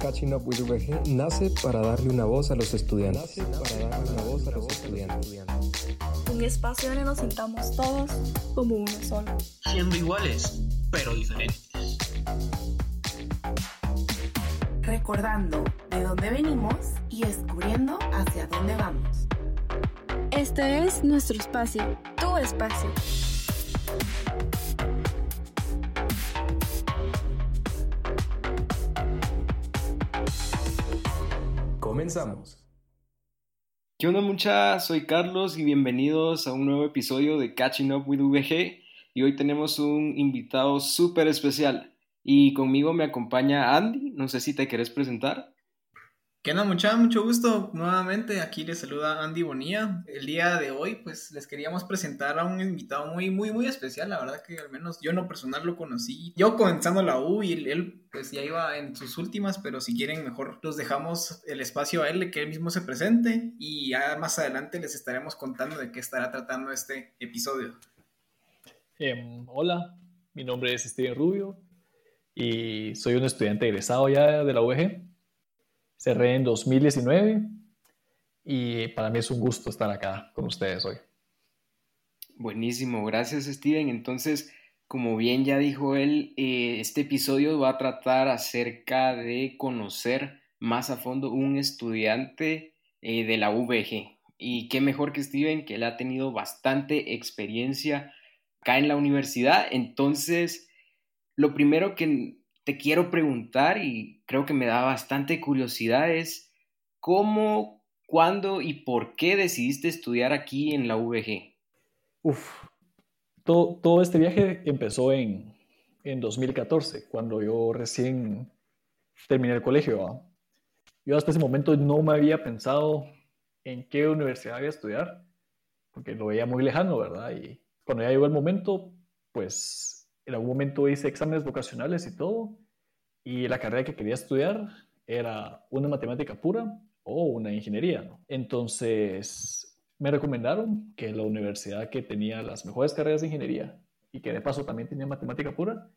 Catching Up with VG nace para darle una voz a los estudiantes. para darle una voz a los estudiantes. Un espacio donde nos sintamos todos como uno solo. Siendo iguales, pero diferentes. Recordando de dónde venimos y descubriendo hacia dónde vamos. Este es nuestro espacio, tu espacio. Comenzamos. ¿Qué onda mucha? Soy Carlos y bienvenidos a un nuevo episodio de Catching Up with VG y hoy tenemos un invitado súper especial y conmigo me acompaña Andy, no sé si te querés presentar. ¿Qué onda mucha? Mucho gusto nuevamente, aquí les saluda Andy Bonilla. El día de hoy pues les queríamos presentar a un invitado muy muy muy especial, la verdad que al menos yo en lo personal lo conocí. Yo comenzando la U y él, pues ya iba en sus últimas, pero si quieren mejor los dejamos el espacio a él, que él mismo se presente y ya más adelante les estaremos contando de qué estará tratando este episodio. Em, hola, mi nombre es Steven Rubio y soy un estudiante egresado ya de la UEG cerré en 2019 y para mí es un gusto estar acá con ustedes hoy. Buenísimo, gracias Steven. Entonces, como bien ya dijo él, eh, este episodio va a tratar acerca de conocer más a fondo un estudiante eh, de la VG. Y qué mejor que Steven, que él ha tenido bastante experiencia acá en la universidad. Entonces, lo primero que te quiero preguntar y creo que me da bastante curiosidad es cómo, cuándo y por qué decidiste estudiar aquí en la VG. Uf, todo, este viaje empezó en, en 2014, cuando yo recién terminé el colegio. Yo hasta ese momento no me había pensado en qué universidad iba a estudiar, porque lo veía muy lejano, ¿verdad? Y cuando ya llegó el momento, pues en algún momento hice exámenes vocacionales y todo, y la carrera que quería estudiar era una matemática pura o una ingeniería. Entonces me recomendaron que la universidad que tenía las mejores carreras de ingeniería y que de paso también tenía matemática pura,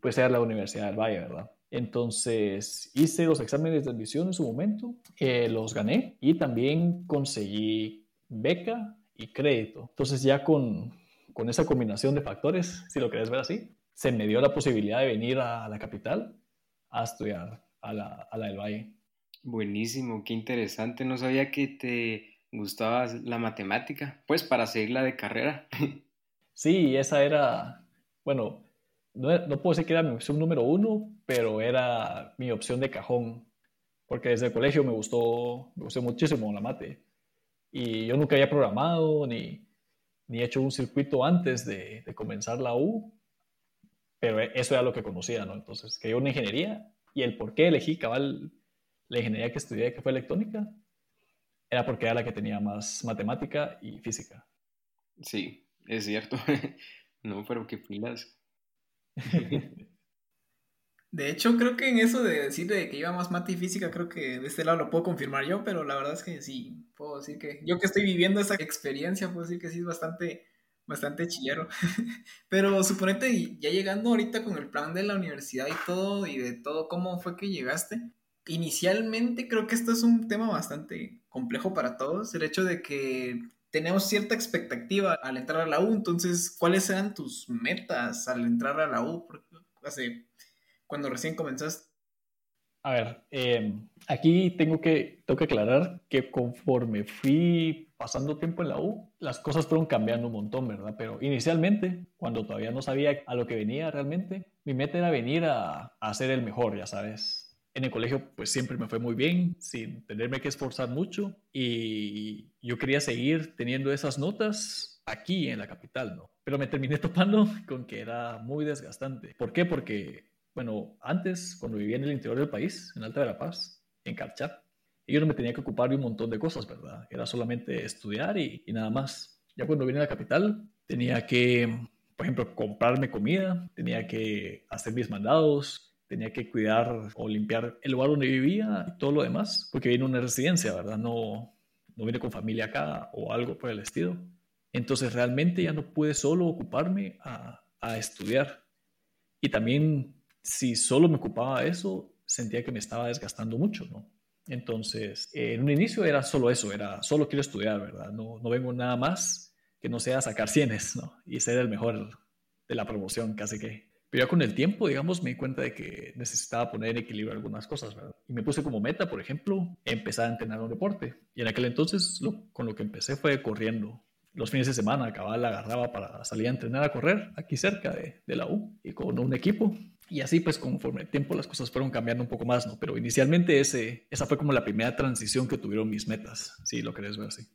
pues era la Universidad del Valle, ¿verdad? Entonces hice los exámenes de admisión en su momento, eh, los gané y también conseguí beca y crédito. Entonces ya con, con esa combinación de factores, si lo querés ver así, se me dio la posibilidad de venir a la capital a estudiar a la, a la del Valle. Buenísimo, qué interesante. No sabía que te gustaba la matemática, pues para seguirla de carrera. Sí, esa era, bueno, no, no, puedo decir que era mi opción número uno, pero era mi opción de cajón, porque desde el colegio me gustó, me gustó muchísimo la mate. Y yo nunca había programado ni, ni hecho un circuito antes de, de, comenzar la U, pero eso era lo que conocía, ¿no? Entonces, quería una ingeniería y el por qué elegí cabal la ingeniería que estudié, que fue electrónica, era porque era la que tenía más matemática y física. Sí, es cierto. no, pero qué pilas. De hecho, creo que en eso de decir de que iba más mate y física, creo que de este lado lo puedo confirmar yo, pero la verdad es que sí, puedo decir que yo que estoy viviendo esa experiencia, puedo decir que sí es bastante, bastante chillero. pero suponete, ya llegando ahorita con el plan de la universidad y todo, y de todo, ¿cómo fue que llegaste? Inicialmente creo que esto es un tema bastante complejo para todos, el hecho de que tenemos cierta expectativa al entrar a la U, entonces, ¿cuáles eran tus metas al entrar a la U? Porque cuando recién comenzaste? A ver, eh, aquí tengo que, tengo que aclarar que conforme fui pasando tiempo en la U, las cosas fueron cambiando un montón, ¿verdad? Pero inicialmente, cuando todavía no sabía a lo que venía realmente, mi meta era venir a, a ser el mejor, ya sabes. En el colegio, pues siempre me fue muy bien, sin tenerme que esforzar mucho. Y yo quería seguir teniendo esas notas aquí en la capital, ¿no? Pero me terminé topando con que era muy desgastante. ¿Por qué? Porque bueno, antes, cuando vivía en el interior del país, en Alta de la Paz, en Carchat, yo no me tenía que ocupar de un montón de cosas, ¿verdad? Era solamente estudiar y, y, nada más. Ya cuando vine a la capital, tenía que, por ejemplo, comprarme comida, tenía que hacer mis mandados, tenía que cuidar o limpiar el lugar donde vivía y todo lo demás, porque vine a una residencia, ¿verdad? No, no vine con familia acá o algo por el estilo. Entonces realmente ya no pude solo ocuparme a, a estudiar. Y también si solo me ocupaba eso, sentía que me estaba desgastando mucho, ¿no? Entonces, en un inicio era solo eso, era solo quiero estudiar, ¿verdad? No, no vengo nada más que no sea sacar cienes, ¿no? Y ser el mejor de la promoción, casi que. Pero ya con el tiempo, digamos, me di cuenta de que necesitaba poner en equilibrio algunas cosas, ¿verdad? Y me puse como meta, por ejemplo, empezar a entrenar un deporte. Y en aquel entonces, con lo que empecé fue corriendo. Los fines de semana, acababa, la agarraba para salir a entrenar a correr aquí cerca de, de la U y con un equipo. Y así, pues, conforme el tiempo, las cosas fueron cambiando un poco más, ¿no? Pero inicialmente ese, esa fue como la primera transición que tuvieron mis metas, si lo querés ver así.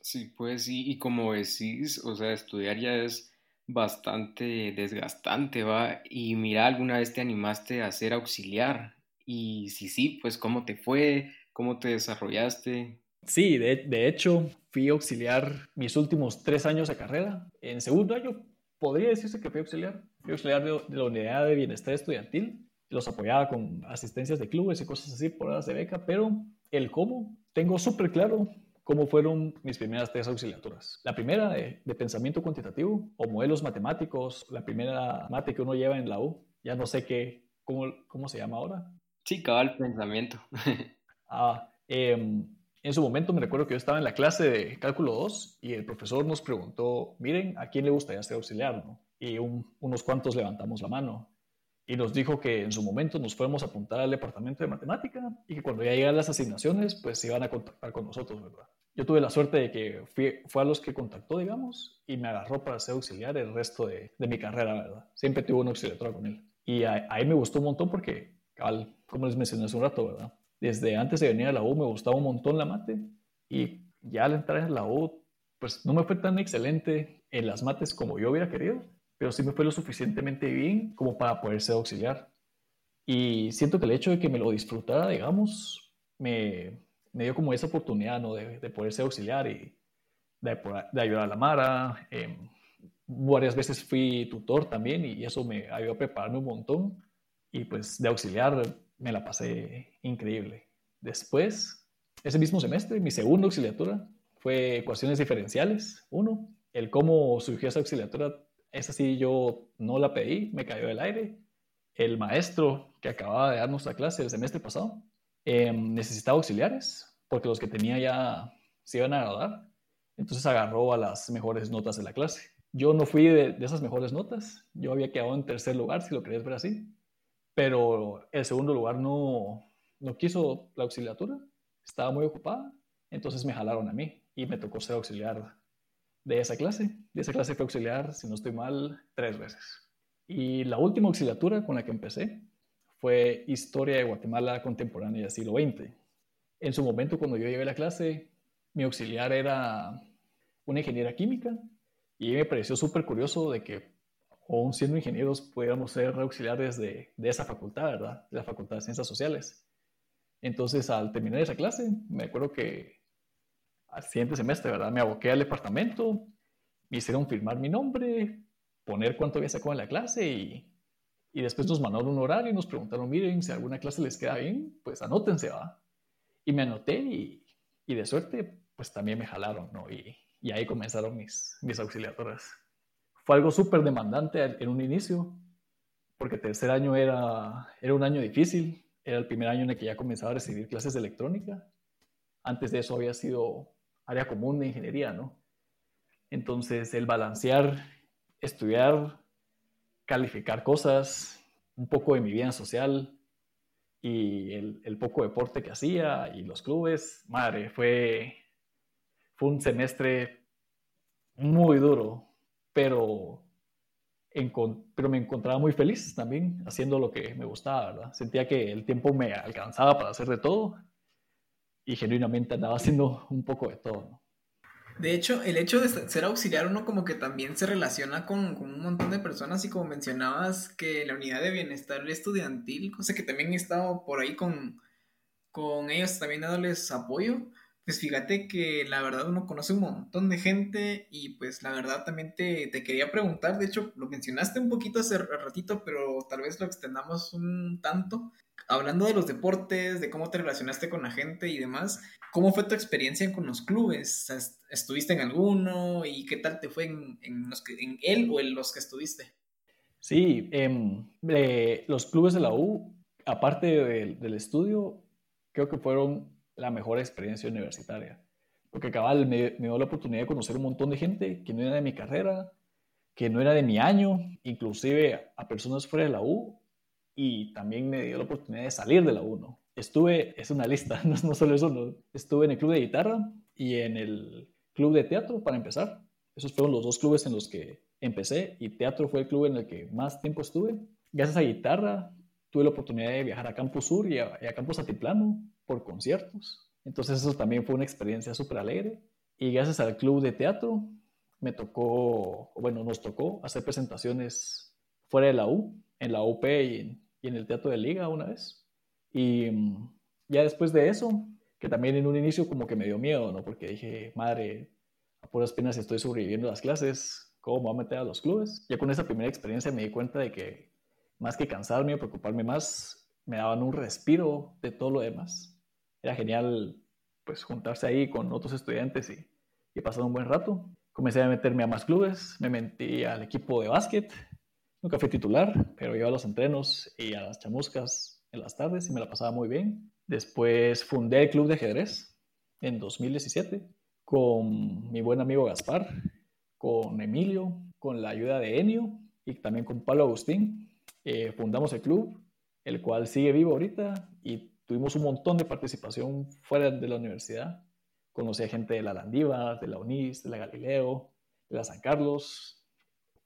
Sí, pues sí, y como decís, o sea, estudiar ya es bastante desgastante, ¿va? Y mira, ¿alguna vez te animaste a ser auxiliar? Y si sí, pues ¿cómo te fue? ¿Cómo te desarrollaste? Sí, de, de hecho, fui auxiliar mis últimos tres años de carrera. En segundo año, podría decirse que fui auxiliar. Fui auxiliar de, de la unidad de bienestar estudiantil. Los apoyaba con asistencias de clubes y cosas así por horas de beca, pero el cómo, tengo súper claro cómo fueron mis primeras tres auxiliaturas. La primera de, de, pensamiento cuantitativo o modelos matemáticos, la primera mate que uno lleva en la U, ya no sé qué, cómo, cómo se llama ahora. Sí, cabal pensamiento. ah, eh, en su momento me recuerdo que yo estaba en la clase de cálculo 2 y el profesor nos preguntó, miren, ¿a quién le gustaría ser auxiliar? Y un, unos cuantos levantamos la mano y nos dijo que en su momento nos fuéramos a apuntar al departamento de matemática y que cuando ya llegaran las asignaciones, pues se iban a contactar con nosotros, ¿verdad? Yo tuve la suerte de que fui, fue a los que contactó, digamos, y me agarró para ser auxiliar el resto de, mi carrera, ¿verdad? Siempre tuve una auxiliatura con él. Y ahí me gustó un montón porque, como les mencioné hace un rato, ¿verdad? Desde antes de venir a la U me gustaba un montón la mate y ya al entrar en la U, pues no me fue tan excelente en las mates como yo hubiera querido, pero sí me fue lo suficientemente bien como para poder ser auxiliar. Y siento que el hecho de que me lo disfrutara, digamos, me, me dio como esa oportunidad ¿no? de, de poder ser auxiliar y de, de ayudar a la Mara. Eh, varias veces fui tutor también y eso me ayudó a prepararme un montón. Y pues de auxiliar me la pasé increíble. Después, ese mismo semestre, mi segunda auxiliatura fue ecuaciones diferenciales, uno. El cómo surgió esa auxiliatura, esa sí yo no la pedí, me cayó del aire. El maestro que acababa de darnos la clase el semestre pasado eh, necesitaba auxiliares porque los que tenía ya se iban a graduar. Entonces agarró a las mejores notas de la clase. Yo no fui de, de esas mejores notas, yo había quedado en tercer lugar, si lo querías ver así pero el segundo lugar no, no quiso la auxiliatura, estaba muy ocupada, entonces me jalaron a mí y me tocó ser auxiliar de esa clase. De esa clase fue auxiliar, si no estoy mal, tres veces. Y la última auxiliatura con la que empecé fue Historia de Guatemala Contemporánea del siglo XX. En su momento, cuando yo llegué a la clase, mi auxiliar era una ingeniera química y me pareció súper curioso de que aún siendo ingenieros, pudiéramos ser auxiliares de, de, esa facultad, ¿verdad? De la Facultad de Ciencias Sociales. Entonces, al terminar esa clase, me acuerdo que al siguiente semestre, ¿verdad? Me aboqué al departamento, me hicieron firmar mi nombre, poner cuánto había sacado en la clase y, y después nos mandaron un horario y nos preguntaron, miren, si alguna clase les queda bien, pues anótense, ¿va? Y me anoté y, y de suerte, pues también me jalaron, ¿no? Y, y ahí comenzaron mis, mis auxiliaturas fue algo súper demandante en un inicio, porque tercer año era, era un año difícil, era el primer año en el que ya comenzaba a recibir clases de electrónica. Antes de eso había sido área común de ingeniería, ¿no? Entonces, el balancear, estudiar, calificar cosas, un poco de mi vida social y el, el poco deporte que hacía y los clubes, madre, fue, fue un semestre muy duro, pero, pero me encontraba muy feliz también haciendo lo que me gustaba, ¿verdad? Sentía que el tiempo me alcanzaba para hacer de todo y genuinamente andaba haciendo un poco de todo, ¿no? De hecho, el hecho de ser auxiliar uno como que también se relaciona con, con, un montón de personas y como mencionabas que la unidad de bienestar estudiantil, cosa que también he estado por ahí con, con ellos también dándoles apoyo, pues fíjate que la verdad uno conoce un montón de gente y pues la verdad también te, te, quería preguntar, de hecho lo mencionaste un poquito hace ratito, pero tal vez lo extendamos un tanto, hablando de los deportes, de cómo te relacionaste con la gente y demás, ¿cómo fue tu experiencia con los clubes? ¿Estuviste en alguno y qué tal te fue en, en, los que, en él o en los que estuviste? Sí, eh, eh, los clubes de la U aparte del, estudio, creo que fueron la mejor experiencia universitaria. Porque cabal me, dio la oportunidad de conocer un montón de gente que no era de mi carrera, que no era de mi año, inclusive a personas fuera de la U, y también me dio la oportunidad de salir de la U. ¿no? Estuve, es una lista, no, no solo eso, estuve en el club de guitarra y en el club de teatro para empezar. Esos fueron los dos clubes en los que empecé y teatro fue el club en el que más tiempo estuve. Gracias a guitarra tuve la oportunidad de viajar a Campus Sur y a, Campus Atiplano por conciertos. Entonces eso también fue una experiencia súper alegre. Y gracias al club de teatro me tocó, bueno, nos tocó hacer presentaciones fuera de la U, en la UP y en, el Teatro de Liga una vez. Y mm, ya después de eso, que también en un inicio como que me dio miedo, ¿no? Porque dije, madre, a puras penas estoy sobreviviendo a las clases, ¿cómo me voy a meter a los clubes? Ya con esa primera experiencia me di cuenta de que más que cansarme o preocuparme más, me daban un respiro de todo lo demás. Era genial pues juntarse ahí con otros estudiantes y, y pasar un buen rato. Comencé a meterme a más clubes, me metí al equipo de básquet, nunca fui titular, pero iba a los entrenos y a las chamuscas en las tardes y me la pasaba muy bien. Después fundé el club de ajedrez en 2017 con mi buen amigo Gaspar, con Emilio, con la ayuda de Enio y también con Pablo Agustín. Eh, fundamos el club, el cual sigue vivo ahorita y tuvimos un montón de participación fuera de la universidad. Conocí a gente de la Landiva, de la UNIS, de la Galileo, de la San Carlos.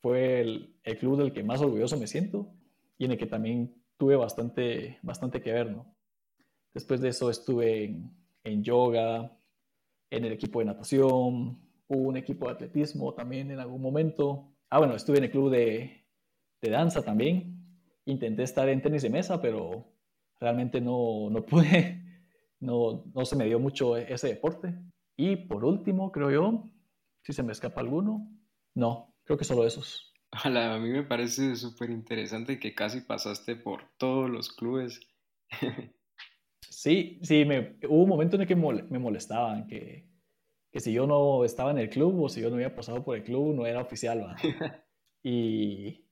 Fue el, club del que más orgulloso me siento y en el que también tuve bastante, bastante que ver. ¿no? Después de eso estuve en, en yoga, en el equipo de natación, hubo un equipo de atletismo también en algún momento. Ah, bueno, estuve en el club de, de danza también, intenté estar en tenis de mesa, pero realmente no, no pude, no, no se me dio mucho ese deporte. Y por último, creo yo, si se me escapa alguno, no, creo que solo esos. a mí me parece súper interesante que casi pasaste por todos los clubes. sí, sí, me, hubo un momento en el que me molestaban, que, que si yo no estaba en el club o si yo no había pasado por el club, no era oficial. y,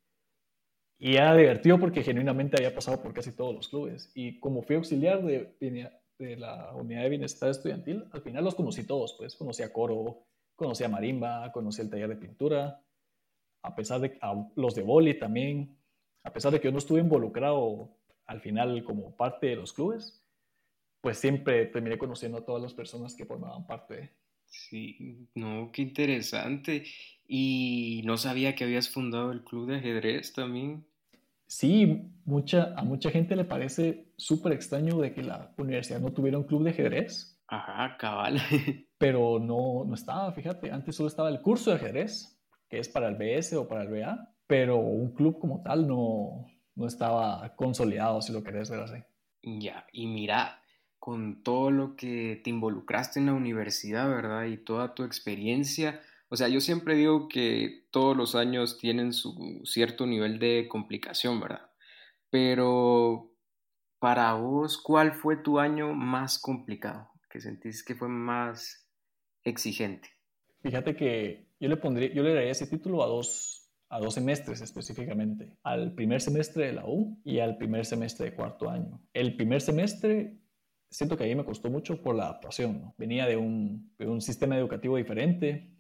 y era divertido porque genuinamente había pasado por casi todos los clubes. Y como fui auxiliar de, la unidad de bienestar estudiantil, al final los conocí todos, pues conocí a coro, conocí a marimba, conocí el taller de pintura, a pesar de los de boli también, a pesar de que yo no estuve involucrado al final como parte de los clubes, pues siempre terminé conociendo a todas las personas que formaban parte Sí, no, qué interesante. Y no sabía que habías fundado el club de ajedrez también. Sí, mucha, a mucha gente le parece súper extraño de que la universidad no tuviera un club de ajedrez. Ajá, cabal. Pero no, no estaba, fíjate, antes solo estaba el curso de ajedrez, que es para el BS o para el BA, pero un club como tal no, no estaba consolidado, si lo querés ver así. Ya, y mira, con todo lo que te involucraste en la universidad, ¿verdad? Y toda tu experiencia, o sea, yo siempre digo que todos los años tienen su cierto nivel de complicación, ¿verdad? Pero para vos, ¿cuál fue tu año más complicado? Que sentís que fue más exigente. Fíjate que yo le pondría, yo le daría ese título a dos, a dos semestres específicamente, al primer semestre de la U y al primer semestre de cuarto año. El primer semestre siento que ahí me costó mucho por la adaptación. ¿no? Venía de un, de un sistema educativo diferente,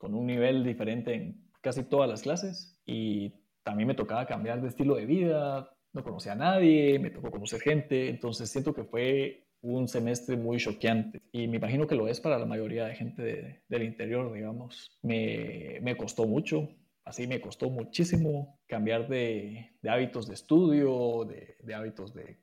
con un nivel diferente en casi todas las clases y también me tocaba cambiar de estilo de vida, no conocía a nadie, me tocó conocer gente, entonces siento que fue un semestre muy choqueante y me imagino que lo es para la mayoría de gente del interior, digamos. Me, me, costó mucho, así me costó muchísimo cambiar de, de hábitos de estudio, de, de hábitos de,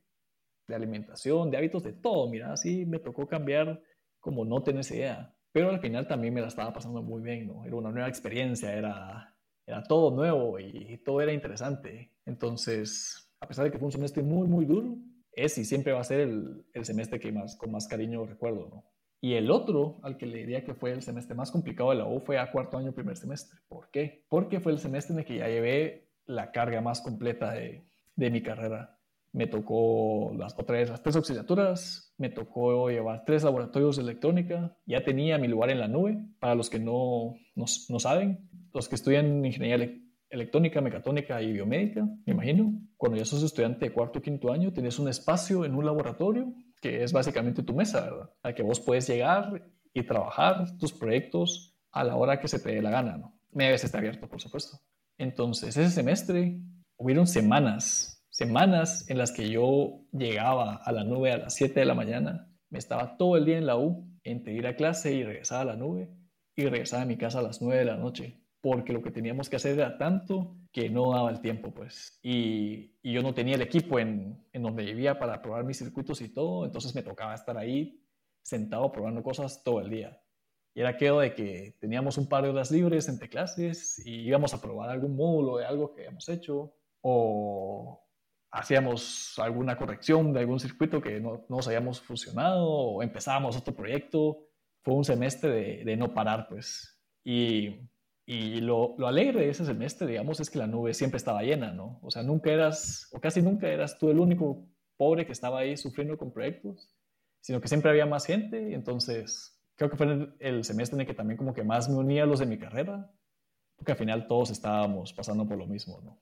alimentación, de hábitos de todo. Mira, así me tocó cambiar como no tenés idea. Pero al final también me la estaba pasando muy bien, ¿no? Era una nueva experiencia, era, era todo nuevo y todo era interesante. Entonces, a pesar de que fue un semestre muy, muy duro, es y siempre va a ser el, el semestre que más, con más cariño recuerdo, ¿no? Y el otro, al que le diría que fue el semestre más complicado de la U, fue a cuarto año, primer semestre. ¿Por qué? Porque fue el semestre en el que ya llevé la carga más completa de, de mi carrera me tocó las, vez las tres auxiliaturas, me tocó llevar tres laboratorios de electrónica, ya tenía mi lugar en la nube, para los que no, no, no saben, los que estudian ingeniería electrónica, mecatónica y biomédica, me imagino, cuando ya sos estudiante de cuarto o quinto año, tienes un espacio en un laboratorio que es básicamente tu mesa, ¿verdad? A que vos puedes llegar y trabajar tus proyectos a la hora que se te dé la gana, ¿no? Media vez está abierto, por supuesto. Entonces, ese semestre hubieron semanas, semanas en las que yo llegaba a la nube a las 7 de la mañana, me estaba todo el día en la U, entre ir a clase y regresar a la nube, y regresaba a mi casa a las 9 de la noche, porque lo que teníamos que hacer era tanto que no daba el tiempo, pues. Y, yo no tenía el equipo en, en, donde vivía para probar mis circuitos y todo, entonces me tocaba estar ahí sentado probando cosas todo el día. Y era aquello de que teníamos un par de horas libres entre clases y íbamos a probar algún módulo de algo que habíamos hecho o hacíamos alguna corrección de algún circuito que no, no nos habíamos fusionado o empezábamos otro proyecto. Fue un semestre de, no parar, pues. Y, lo, alegre de ese semestre, digamos, es que la nube siempre estaba llena, ¿no? O sea, nunca eras, o casi nunca eras tú el único pobre que estaba ahí sufriendo con proyectos, sino que siempre había más gente. Y entonces, creo que fue el semestre en el que también como que más me unía a los de mi carrera, porque al final todos estábamos pasando por lo mismo, ¿no?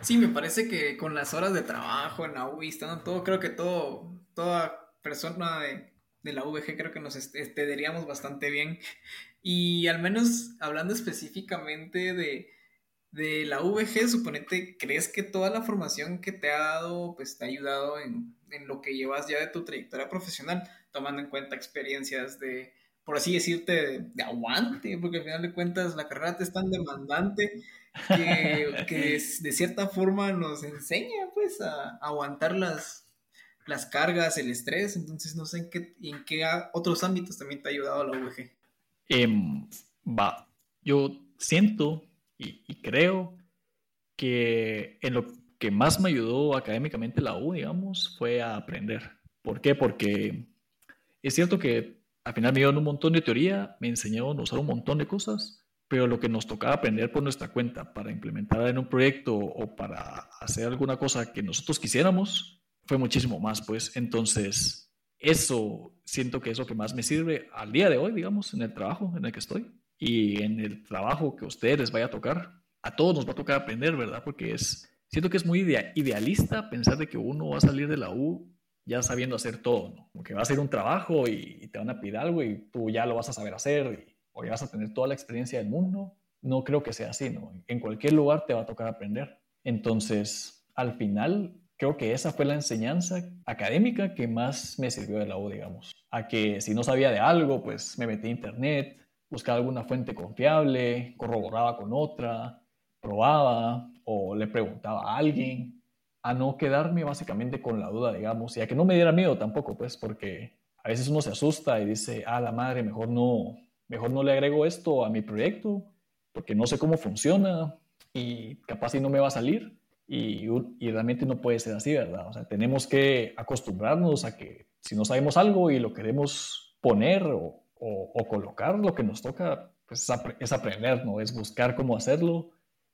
Sí, me parece que con las horas de trabajo en la UBI, estando todo, creo que todo, toda persona de, de la VG creo que nos entenderíamos bastante bien. Y al menos hablando específicamente de, de la VG, suponete, ¿crees que toda la formación que te ha dado, pues te ha ayudado en, en lo que llevas ya de tu trayectoria profesional? tomando en cuenta experiencias de, por así decirte, de, aguante, porque al final de cuentas la carrera te es tan demandante que, de cierta forma nos enseña pues a, aguantar las, las cargas, el estrés, entonces no sé en qué, en qué otros ámbitos también te ha ayudado la UG. Eh, va, yo siento y, y, creo que en lo que más me ayudó académicamente la U, digamos, fue a aprender. ¿Por qué? Porque es cierto que al final me dieron un montón de teoría, me enseñaron a usar un montón de cosas, pero lo que nos tocaba aprender por nuestra cuenta para implementar en un proyecto o para hacer alguna cosa que nosotros quisiéramos fue muchísimo más, pues entonces eso siento que es lo que más me sirve al día de hoy, digamos, en el trabajo en el que estoy y en el trabajo que a ustedes les vaya a tocar. A todos nos va a tocar aprender, ¿verdad? Porque es, siento que es muy idealista pensar de que uno va a salir de la U ya sabiendo hacer todo, ¿no? Como que va a ser un trabajo y, te van a pedir algo y tú ya lo vas a saber hacer o ya vas a tener toda la experiencia del mundo. No creo que sea así, ¿no? En cualquier lugar te va a tocar aprender. Entonces, al final, creo que esa fue la enseñanza académica que más me sirvió de la U, digamos. A que si no sabía de algo, pues me metí a internet, buscaba alguna fuente confiable, corroboraba con otra, probaba o le preguntaba a alguien a no quedarme básicamente con la duda, digamos, y a que no me diera miedo tampoco, pues, porque a veces uno se asusta y dice, ah, la madre, mejor no, mejor no le agrego esto a mi proyecto, porque no sé cómo funciona y capaz si no me va a salir. Y, realmente no puede ser así, ¿verdad? O sea, tenemos que acostumbrarnos a que si no sabemos algo y lo queremos poner o, o, colocar, lo que nos toca pues, es, es aprender, ¿no? Es buscar cómo hacerlo,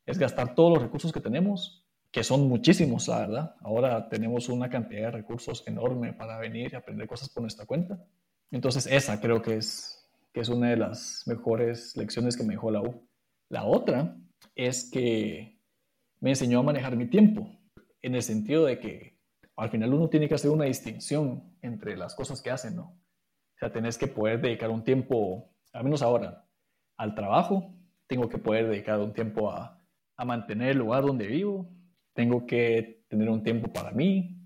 es gastar todos los recursos que tenemos que son muchísimos, la verdad. Ahora tenemos una cantidad de recursos enorme para venir y aprender cosas por nuestra cuenta. Entonces, esa creo que es, que es una de las mejores lecciones que me dejó la U. La otra es que me enseñó a manejar mi tiempo, en el sentido de que al final uno tiene que hacer una distinción entre las cosas que hace, ¿no? O sea, tenés que poder dedicar un tiempo, al menos ahora, al trabajo, tengo que poder dedicar un tiempo a, a mantener el lugar donde vivo, tengo que tener un tiempo para mí,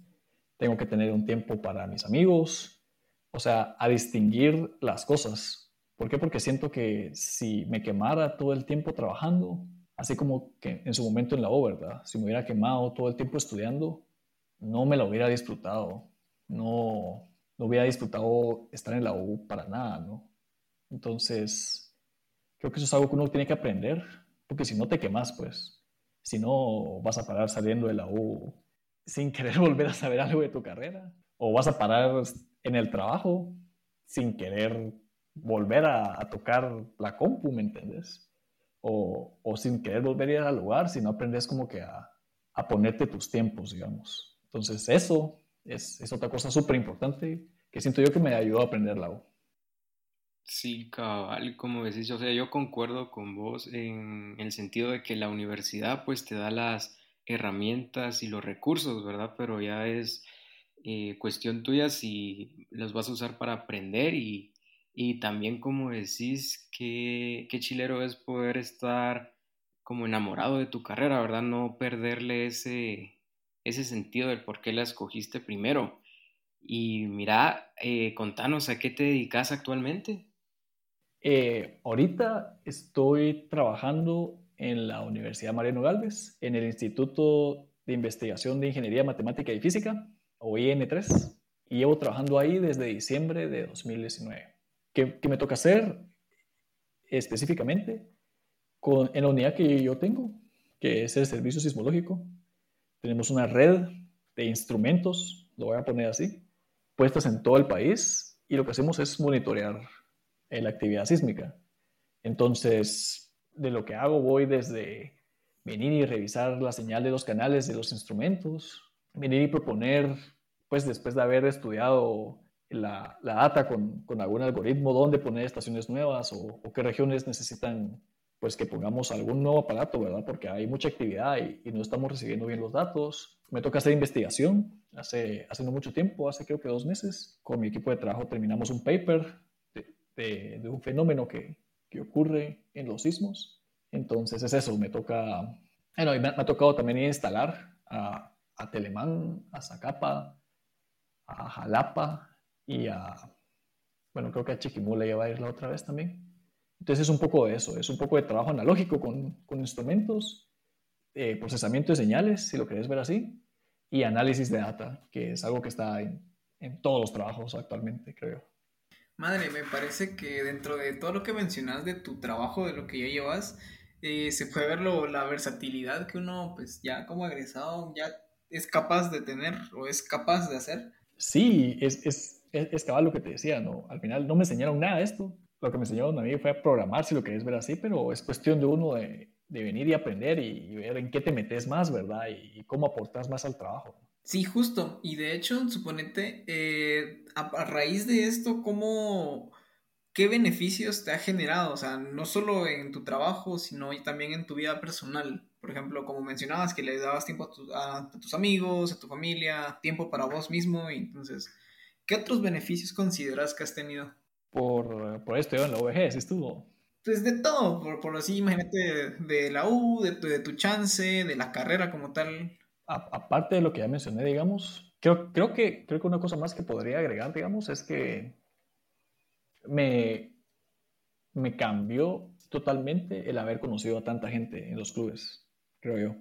tengo que tener un tiempo para mis amigos, o sea, a distinguir las cosas. ¿Por qué? Porque siento que si me quemara todo el tiempo trabajando, así como que en su momento en la O, ¿verdad? Si me hubiera quemado todo el tiempo estudiando, no me lo hubiera disfrutado, no, no hubiera disfrutado estar en la U para nada, ¿no? Entonces, creo que eso es algo que uno tiene que aprender, porque si no te quemas, pues si no, vas a parar saliendo de la U sin querer volver a saber algo de tu carrera. O vas a parar en el trabajo sin querer volver a, tocar la compu, ¿me entiendes? O, o, sin querer volver a ir al lugar si no aprendes como que a, a ponerte tus tiempos, digamos. Entonces eso es, es otra cosa súper importante que siento yo que me ayudó a aprender la U. Sí, cabal, como decís, o sea, yo concuerdo con vos en el sentido de que la universidad pues te da las herramientas y los recursos, ¿verdad? Pero ya es eh, cuestión tuya si los vas a usar para aprender y, y también como decís, qué, chilero es poder estar como enamorado de tu carrera, ¿verdad? No perderle ese, ese sentido del por qué la escogiste primero. Y mira, eh, contanos a qué te dedicas actualmente. Eh, ahorita estoy trabajando en la Universidad Mariano Galvez, en el Instituto de Investigación de Ingeniería Matemática y Física, o IN3, y llevo trabajando ahí desde diciembre de 2019. ¿Qué, qué me toca hacer específicamente? Con, en la unidad que yo tengo, que es el servicio sismológico, tenemos una red de instrumentos, lo voy a poner así, puestas en todo el país y lo que hacemos es monitorear la actividad sísmica. Entonces, de lo que hago voy desde venir y revisar la señal de los canales de los instrumentos, venir y proponer, pues después de haber estudiado la, la data con, con, algún algoritmo, dónde poner estaciones nuevas o, o, qué regiones necesitan, pues que pongamos algún nuevo aparato, ¿verdad? Porque hay mucha actividad y, y no estamos recibiendo bien los datos. Me toca hacer investigación. Hace, hace no mucho tiempo, hace creo que dos meses, con mi equipo de trabajo terminamos un paper de, de, de un fenómeno que, que ocurre en los sismos. Entonces es eso, me toca, bueno, me, me ha tocado también instalar a, a Telemán, a Zacapa, a Jalapa y a, bueno, creo que a Chiquimula ya va a ir la otra vez también. Entonces es un poco de eso, es un poco de trabajo analógico con, con instrumentos, eh, procesamiento de señales, si lo querés ver así, y análisis de data, que es algo que está en, en todos los trabajos actualmente, creo. Madre, me parece que dentro de todo lo que mencionas de tu trabajo, de lo que ya llevas, eh, se puede ver lo, la versatilidad que uno, pues ya como egresado, ya es capaz de tener o es capaz de hacer. Sí, es, es, es, es cabal lo que te decía, ¿no? Al final no me enseñaron nada de esto. Lo que me enseñaron a mí fue a programar, si lo querés ver así, pero es cuestión de uno de, de venir y aprender y, ver en qué te metes más, ¿verdad? Y, cómo aportas más al trabajo. Sí, justo. Y de hecho, suponete, eh, a, raíz de esto, ¿cómo, ¿qué beneficios te ha generado? O sea, no solo en tu trabajo, sino también en tu vida personal. Por ejemplo, como mencionabas, que le dabas tiempo a, a, a tus amigos, a tu familia, tiempo para vos mismo. Y entonces, ¿qué otros beneficios consideras que has tenido? Por, por esto, en la ¿sí estuvo? Pues de todo, por, por así, imagínate, de, de la U, de tu, de tu chance, de la carrera como tal aparte de lo que ya mencioné, digamos, creo, creo, que, creo que una cosa más que podría agregar, digamos, es que me, me cambió totalmente el haber conocido a tanta gente en los clubes, creo yo.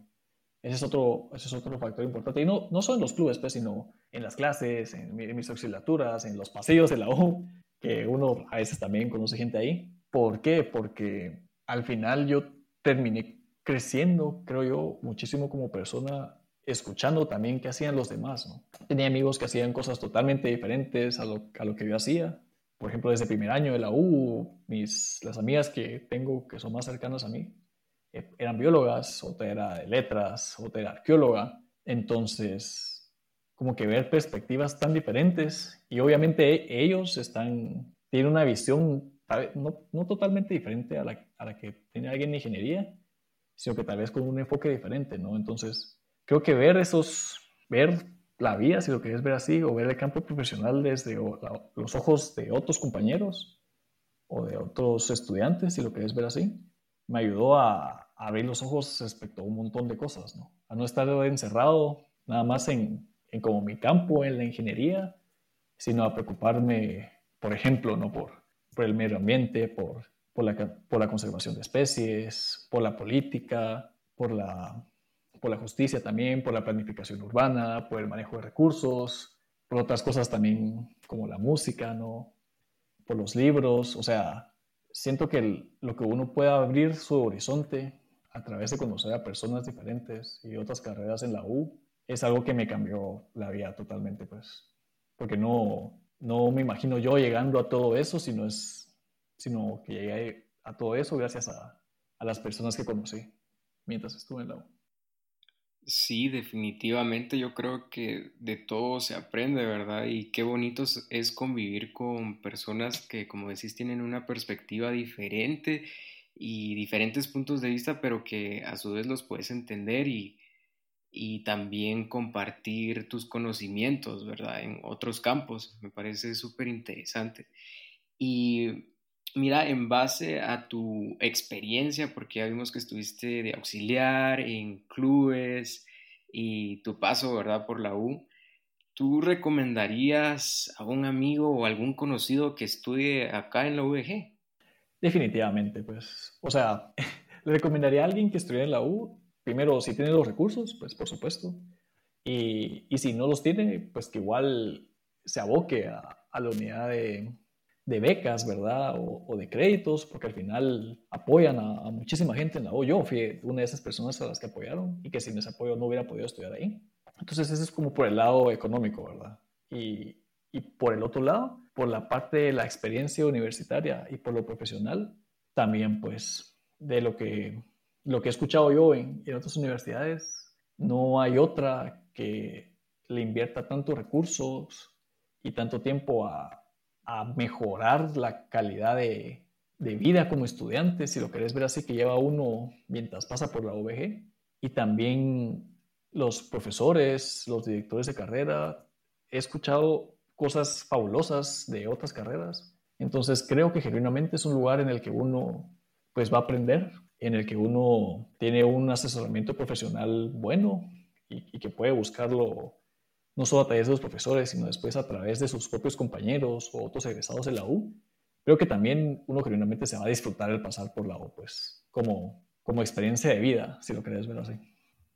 Ese es otro, ese es otro factor importante. Y no, no solo en los clubes, pues, sino en las clases, en, mis auxiliaturas, en los pasillos de la U, que uno a veces también conoce gente ahí. ¿Por qué? Porque al final yo terminé creciendo, creo yo, muchísimo como persona escuchando también qué hacían los demás. Tenía amigos que hacían cosas totalmente diferentes a lo, a lo, que yo hacía. Por ejemplo, desde primer año de la U, mis, las amigas que tengo que son más cercanas a mí eh, eran biólogas, otra era de letras, otra era arqueóloga. Entonces, como que ver perspectivas tan diferentes y obviamente ellos están, tienen una visión no, no totalmente diferente a la, a la que tiene alguien en ingeniería, sino que tal vez con un enfoque diferente, ¿no? Entonces, creo que ver esos, ver la vida, si lo quieres ver así, o ver el campo profesional desde los ojos de otros compañeros o de otros estudiantes, si lo quieres ver así, me ayudó a, a, abrir los ojos respecto a un montón de cosas, ¿no? A no estar encerrado nada más en, en como mi campo, en la ingeniería, sino a preocuparme, por ejemplo, ¿no? Por, por el medio ambiente, por, por, la, por la conservación de especies, por la política, por la por la justicia también, por la planificación urbana, por el manejo de recursos, por otras cosas también como la música, ¿no? Por los libros, o sea, siento que lo que uno pueda abrir su horizonte a través de conocer a personas diferentes y otras carreras en la U es algo que me cambió la vida totalmente, pues, porque no, no me imagino yo llegando a todo eso, sino, es, sino que llegué a todo eso gracias a, a las personas que conocí mientras estuve en la U. Sí, definitivamente yo creo que de todo se aprende, ¿verdad? Y qué bonito es convivir con personas que, como decís, tienen una perspectiva diferente y diferentes puntos de vista, pero que a su vez los puedes entender y, y también compartir tus conocimientos, ¿verdad? En otros campos. Me parece súper interesante. Y mira, en base a tu experiencia, porque ya vimos que estuviste de auxiliar en clubes y tu paso, ¿verdad? Por la U, ¿tú recomendarías a un amigo o algún conocido que estudie acá en la UVG? Definitivamente, pues, o sea, le recomendaría a alguien que estudie en la U primero, si tiene los recursos, pues por supuesto. Y, y si no los tiene, pues que igual se aboque a, a la unidad de, de, becas, ¿verdad? O, o, de créditos, porque al final apoyan a, muchísima gente en la U. Yo fui una de esas personas a las que apoyaron y que sin ese apoyo no hubiera podido estudiar ahí. Entonces, eso es como por el lado económico, ¿verdad? Y, y por el otro lado, por la parte de la experiencia universitaria y por lo profesional, también pues de lo que lo que he escuchado yo en, otras universidades, no hay otra que le invierta tantos recursos y tanto tiempo a, mejorar la calidad de, vida como estudiante, si lo querés ver así, que lleva uno mientras pasa por la OVG. Y también los profesores, los directores de carrera, he escuchado cosas fabulosas de otras carreras. Entonces creo que genuinamente es un lugar en el que uno pues va a aprender en el que uno tiene un asesoramiento profesional bueno y, que puede buscarlo no solo a través de los profesores, sino después a través de sus propios compañeros o otros egresados de la U. Creo que también uno genuinamente se va a disfrutar el pasar por la U, pues como, como experiencia de vida, si lo querés ver así.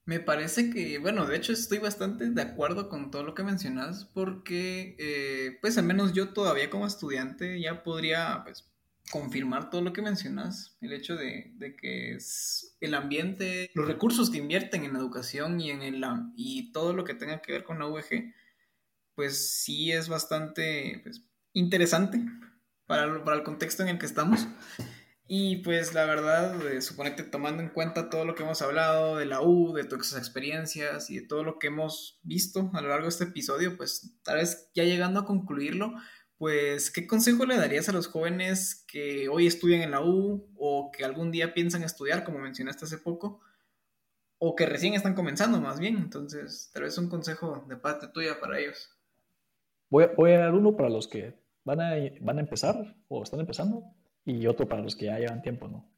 Me parece que, bueno, de hecho estoy bastante de acuerdo con todo lo que mencionas porque, eh, pues al menos yo todavía como estudiante ya podría, pues, confirmar todo lo que mencionas, el hecho de, de, que es el ambiente, los recursos que invierten en educación y en el y todo lo que tenga que ver con la UEG, pues sí es bastante pues, interesante para, para, el contexto en el que estamos. Y pues la verdad, eh, suponete tomando en cuenta todo lo que hemos hablado de la U, de todas esas experiencias y de todo lo que hemos visto a lo largo de este episodio, pues tal vez ya llegando a concluirlo, pues, ¿qué consejo le darías a los jóvenes que hoy estudian en la U o que algún día piensan estudiar, como mencionaste hace poco, o que recién están comenzando más bien? Entonces, tal vez un consejo de parte tuya para ellos. Voy a, dar uno para los que van a, van a empezar o están empezando y otro para los que ya llevan tiempo, ¿no?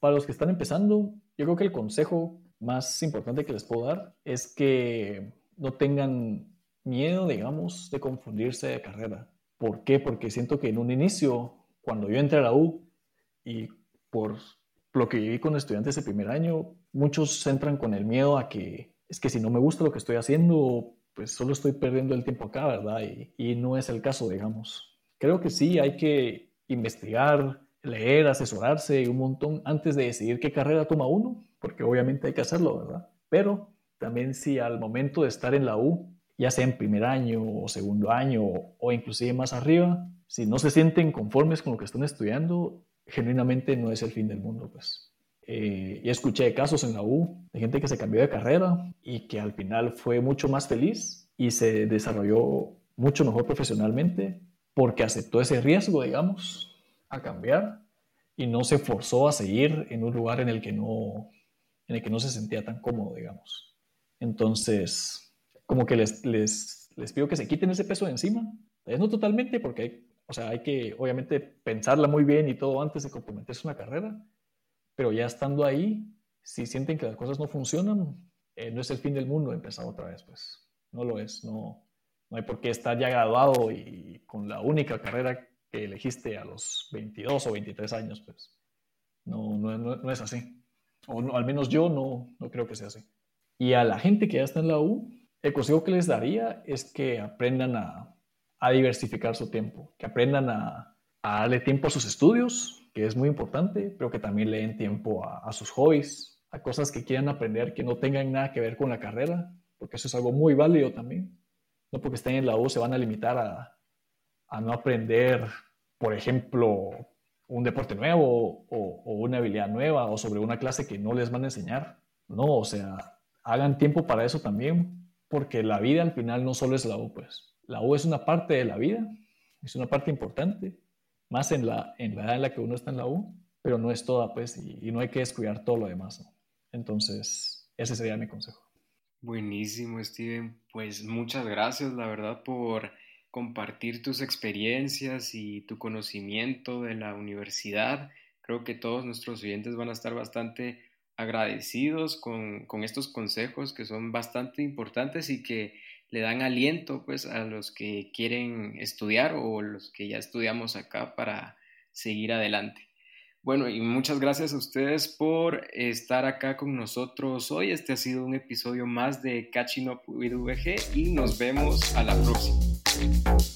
Para los que están empezando, yo creo que el consejo más importante que les puedo dar es que no tengan miedo, digamos, de confundirse de carrera ¿Por qué? Porque siento que en un inicio, cuando yo entré a la U y por lo que viví con estudiantes de primer año, muchos entran con el miedo a que es que si no me gusta lo que estoy haciendo, pues solo estoy perdiendo el tiempo acá, ¿verdad? Y, y no es el caso, digamos. Creo que sí, hay que investigar, leer, asesorarse un montón antes de decidir qué carrera toma uno, porque obviamente hay que hacerlo, ¿verdad? Pero también si al momento de estar en la U ya sea en primer año o segundo año o inclusive más arriba, si no se sienten conformes con lo que están estudiando, genuinamente no es el fin del mundo, pues. Eh, y escuché casos en la U de gente que se cambió de carrera y que al final fue mucho más feliz y se desarrolló mucho mejor profesionalmente porque aceptó ese riesgo, digamos, a cambiar y no se forzó a seguir en un lugar en el que no, en el que no se sentía tan cómodo, digamos. Entonces, como que les, les, les pido que se quiten ese peso de encima. Es no totalmente, porque hay, o sea, hay que obviamente pensarla muy bien y todo antes de comprometerse una carrera, pero ya estando ahí, si sienten que las cosas no funcionan, eh, no es el fin del mundo empezar otra vez, pues no lo es, no, no hay por qué estar ya graduado y con la única carrera que elegiste a los 22 o 23 años, pues no, no, no, no es así. O no, al menos yo no, no creo que sea así. Y a la gente que ya está en la U, el consejo que les daría es que aprendan a, diversificar su tiempo, que aprendan a, darle tiempo a sus estudios, que es muy importante, pero que también le den tiempo a, sus hobbies, a cosas que quieran aprender que no tengan nada que ver con la carrera, porque eso es algo muy válido también. No porque estén en la U se van a limitar a, a no aprender, por ejemplo, un deporte nuevo o, o una habilidad nueva o sobre una clase que no les van a enseñar. No, o sea, hagan tiempo para eso también, porque la vida al final no solo es la U, pues. La U es una parte de la vida, es una parte importante, más en la, en la edad en la que uno está en la U, pero no es toda, pues, y, no hay que descuidar todo lo demás. Entonces, ese sería mi consejo. Buenísimo, Steven. Pues muchas gracias, la verdad, por compartir tus experiencias y tu conocimiento de la universidad. Creo que todos nuestros oyentes van a estar bastante agradecidos con, estos consejos que son bastante importantes y que le dan aliento pues a los que quieren estudiar o los que ya estudiamos acá para seguir adelante. Bueno, y muchas gracias a ustedes por estar acá con nosotros hoy. Este ha sido un episodio más de Catching Up with VG y nos vemos a la próxima.